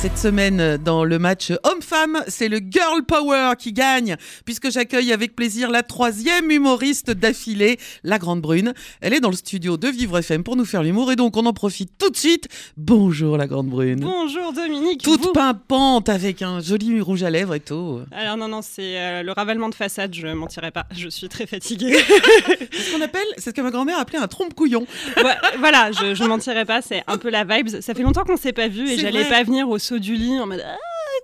Cette semaine, dans le match homme-femme, c'est le Girl Power qui gagne, puisque j'accueille avec plaisir la troisième humoriste d'affilée, la Grande Brune. Elle est dans le studio de Vivre FM pour nous faire l'humour, et donc on en profite tout de suite. Bonjour la Grande Brune. Bonjour Dominique. Toute vous- pimpante avec un joli rouge à lèvres et tout. Alors non, non, c'est euh, le ravalement de façade, je mentirais pas, je suis très fatiguée. C'est ce qu'on appelle, c'est ce que ma grand-mère appelait un trompe-couillon. Ouais, voilà, je, je mentirais pas, c'est un peu la vibe. Ça fait longtemps qu'on s'est pas vu et j'allais pas venir au saut du lit en mode ah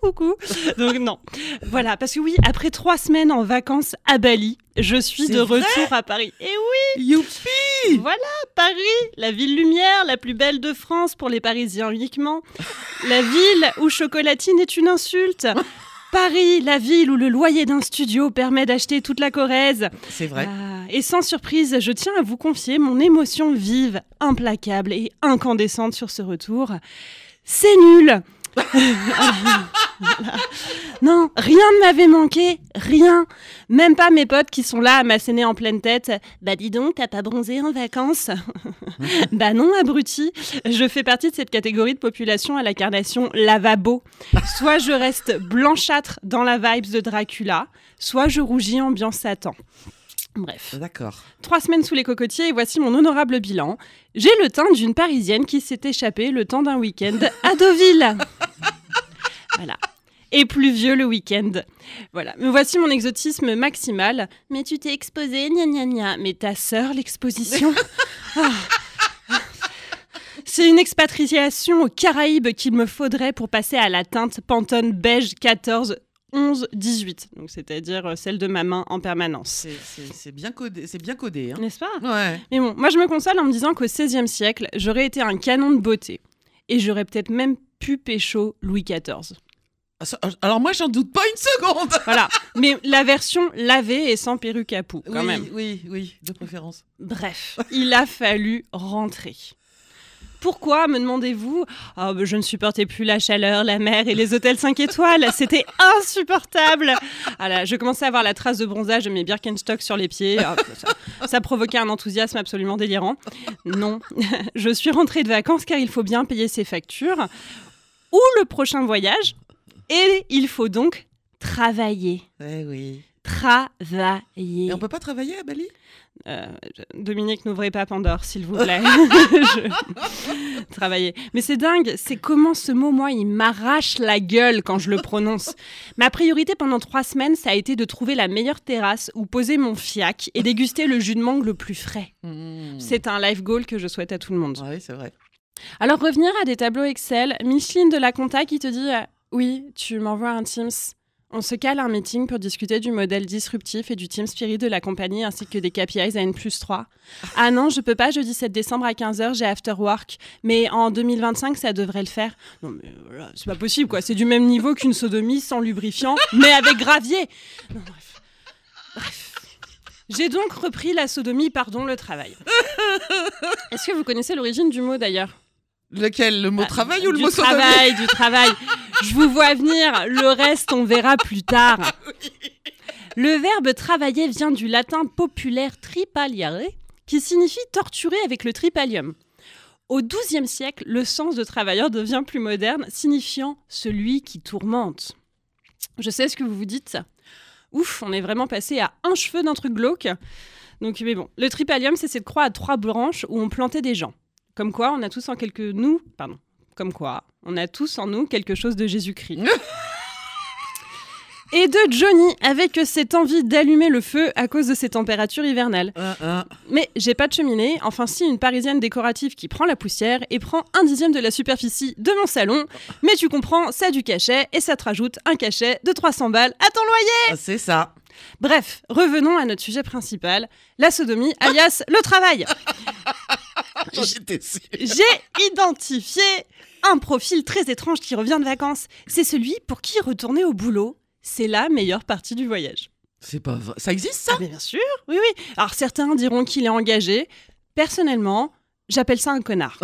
coucou. Donc non, voilà, parce que oui, après trois semaines en vacances à Bali, je suis de retour à Paris. Et oui, Youpi voilà Paris, la ville lumière, la plus belle de France pour les Parisiens uniquement. La ville où chocolatine est une insulte. Paris, la ville où le loyer d'un studio permet d'acheter toute la Corrèze. C'est vrai. Ah, et sans surprise, je tiens à vous confier mon émotion vive, implacable et incandescente sur ce retour. C'est nul Voilà. Non, rien ne m'avait manqué, rien. Même pas mes potes qui sont là à m'asséner en pleine tête. Bah dis donc, t'as pas bronzé en vacances Bah non, abruti. Je fais partie de cette catégorie de population à l'incarnation lavabo. Soit je reste blanchâtre dans la vibes de Dracula, soit je rougis ambiance Satan. Bref. D'accord. Trois semaines sous les cocotiers et voici mon honorable bilan. J'ai le teint d'une Parisienne qui s'est échappée le temps d'un week-end à Deauville. Voilà. Et pluvieux le week-end. Voilà. Me voici mon exotisme maximal. Mais tu t'es exposée, gna gna gna. Mais ta sœur, l'exposition? Ah. C'est une expatriation aux Caraïbes qu'il me faudrait pour passer à la teinte Pantone beige 14 11 18. Donc c'est-à-dire euh, celle de ma main en permanence. C'est bien codé. C'est bien codé. Hein. N'est-ce pas? Ouais. mais bon, moi je me console en me disant qu'au XVIe siècle, j'aurais été un canon de beauté. Et j'aurais peut-être même pu pécho Louis XIV. Ah, ça- Alors moi, j'en doute pas une seconde. Voilà. Mais la version lavée et sans perruque à poux, quand oui, même. oui, oui, de préférence. Bref, il a fallu rentrer. Pourquoi, me demandez-vous? Ah, bah, Je ne supportais plus la chaleur, la mer et les hôtels 5 étoiles. C'était insupportable. Ah là, je commençais à avoir la trace de bronzage de mes Birkenstock sur les pieds. Ah, ça, ça provoquait un enthousiasme absolument délirant. Non, je suis rentrée de vacances car il faut bien payer ses factures ou le prochain voyage. Et il faut donc travailler. Eh oui. Travailler. Et on peut pas travailler à Bali? Euh, Dominique, n'ouvrez pas Pandore, s'il vous plaît. Je- Travailler. Mais c'est dingue, c'est comment ce mot, moi, il m'arrache la gueule quand je le prononce. Ma priorité pendant trois semaines, ça a été de trouver la meilleure terrasse où poser mon fiac et déguster le jus de mangue le plus frais. Mmh. C'est un life goal que je souhaite à tout le monde. Oui, c'est vrai. Alors, revenir à des tableaux Excel, Micheline de la Compta qui te dit euh, Oui, tu m'envoies un Teams. On se cale un meeting pour discuter du modèle disruptif et du team spirit de la compagnie ainsi que des KPIs à N plus 3. Ah non, je peux pas, jeudi 7 décembre à 15h, j'ai after work. Mais en 2025, ça devrait le faire. Non, mais voilà, c'est pas possible, quoi. C'est du même niveau qu'une sodomie sans lubrifiant, mais avec gravier. Non, bref. Bref. J'ai donc repris la sodomie, pardon, le travail. Est-ce que vous connaissez l'origine du mot d'ailleurs? Lequel? Le mot ah, travail ou le mot sodomie? travail, du travail. Je vous vois venir. Le reste, on verra plus tard. Le verbe travailler vient du latin populaire tripaliare, qui signifie torturer avec le tripalium. Au XIIe siècle, le sens de travailleur devient plus moderne, signifiant celui qui tourmente. Je sais ce que vous vous dites. Ouf, on est vraiment passé à un cheveu d'un truc glauque. Donc, mais bon, le tripalium, c'est cette croix à trois branches où on plantait des gens. Comme quoi, on a tous en quelque nous, pardon, comme quoi, on a tous en nous quelque chose de Jésus-Christ. Et de Johnny, avec cette envie d'allumer le feu à cause de ces températures hivernales. Un, un. Mais j'ai pas de cheminée, enfin si une parisienne décorative qui prend la poussière et prend un dixième de la superficie de mon salon. Mais tu comprends, ça a du cachet et ça te rajoute un cachet de 300 balles à ton loyer. Ah, c'est ça. Bref, revenons à notre sujet principal, la sodomie, alias le travail. J'étais. J'ai identifié un profil très étrange qui revient de vacances. C'est celui pour qui retourner au boulot, c'est la meilleure partie du voyage. C'est pas vrai. Ça existe ça? Ah, mais bien sûr, oui, oui. Alors certains diront qu'il est engagé. Personnellement, j'appelle ça un connard.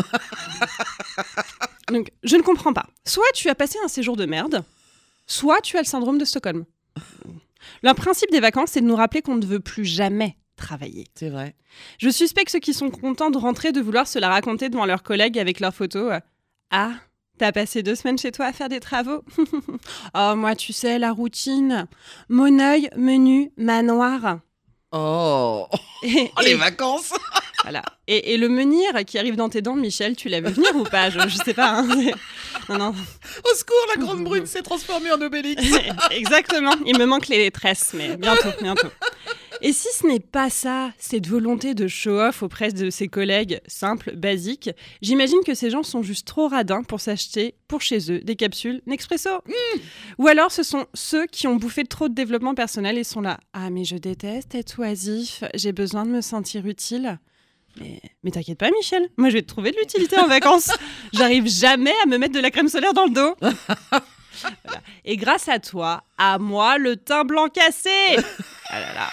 Donc, je ne comprends pas. Soit tu as passé un séjour de merde, soit tu as le syndrome de Stockholm. Le principe des vacances, c'est de nous rappeler qu'on ne veut plus jamais travailler. C'est vrai. Je suspecte ceux qui sont contents de rentrer de vouloir se la raconter devant leurs collègues avec leurs photos. Ah, t'as passé deux semaines chez toi à faire des travaux? Oh, moi, tu sais, la routine. Moneuil, menu, manoir. Oh, Et, Oh, les et- vacances voilà. Et, et le menhir qui arrive dans tes dents, Michel, tu l'as vu venir ou pas? Je, je sais pas. hein. Non, non. Au secours, la grande brune s'est transformée en Obélix. Exactement. Il me manque les tresses, mais bientôt, bientôt. Et si ce n'est pas ça, cette volonté de show-off auprès de ses collègues simples, basiques, j'imagine que ces gens sont juste trop radins pour s'acheter pour chez eux des capsules Nespresso. Ou alors ce sont ceux qui ont bouffé trop de développement personnel et sont là. Ah mais je déteste être oisif, j'ai besoin de me sentir utile. Mais, mais t'inquiète pas Michel, moi je vais te trouver de l'utilité en vacances. J'arrive jamais à me mettre de la crème solaire dans le dos. Voilà. Et grâce à toi, à moi, le teint blanc cassé. Ah là là.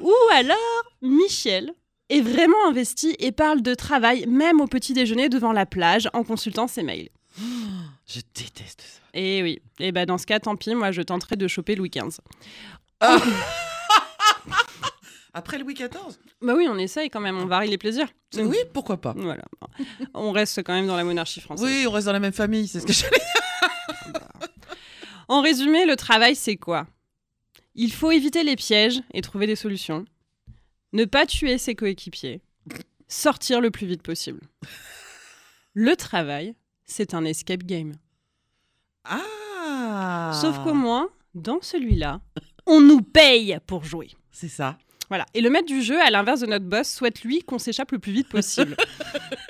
Ou alors, Michel est vraiment investi et parle de travail même au petit déjeuner devant la plage en consultant ses mails. Je déteste ça. Et oui, et ben dans ce cas, tant pis, moi je tenterai de choper Louis XV. Après Louis XIV Bah oui, on essaye quand même, on varie les plaisirs. Oui, pourquoi pas Voilà. On reste quand même dans la monarchie française. Oui, on reste dans la même famille, c'est ce que j'allais En résumé, le travail, c'est quoi? Il faut éviter les pièges et trouver des solutions. Ne pas tuer ses coéquipiers. Sortir le plus vite possible. Le travail, c'est un escape game. Ah Sauf qu'au moins, dans celui-là, on nous paye pour jouer. C'est ça. Voilà. Et le maître du jeu, à l'inverse de notre boss, souhaite lui qu'on s'échappe le plus vite possible.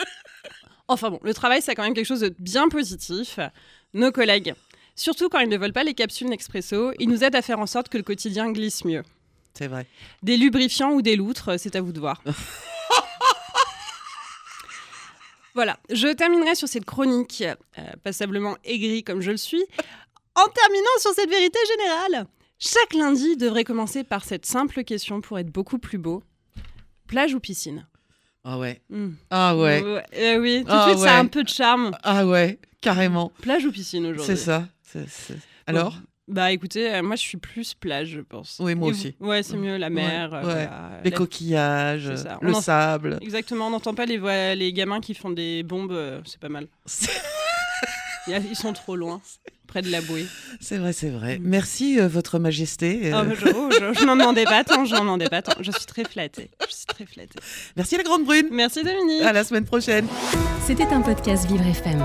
enfin bon, le travail, c'est quand même quelque chose de bien positif. Nos collègues, surtout quand ils ne veulent pas les capsules Nespresso, ils nous aident à faire en sorte que le quotidien glisse mieux. C'est vrai. Des lubrifiants ou des loutres, c'est à vous de voir. voilà, je terminerai sur cette chronique euh, passablement aigrie comme je le suis, en terminant sur cette vérité générale. Chaque lundi devrait commencer par cette simple question pour être beaucoup plus beau. Plage ou piscine? Ah ouais. Hmm. Ah ouais. euh, oui, tout de Ah suite, ça a un peu de charme. Ah ouais, carrément. Plage ou piscine aujourd'hui? C'est ça. Alors Bah écoutez, euh, moi je suis plus plage, je pense. Oui, moi vous aussi. Ouais, c'est mieux, la mer. euh, ouais. Les la- coquillages, le en- sable. Exactement, on n'entend pas les, voix- les gamins qui font des bombes, euh, c'est pas mal. Ils sont trop loin, près de la bouée. C'est vrai, c'est vrai. Merci, euh, Votre Majesté. Je oh, je- je n'en demandais pas tant, je n'en demandais pas tant. Je suis très flattée. Je suis très flattée. Merci, la Grande Brune. Merci Dominique. À la semaine prochaine. C'était un podcast Vivre FM.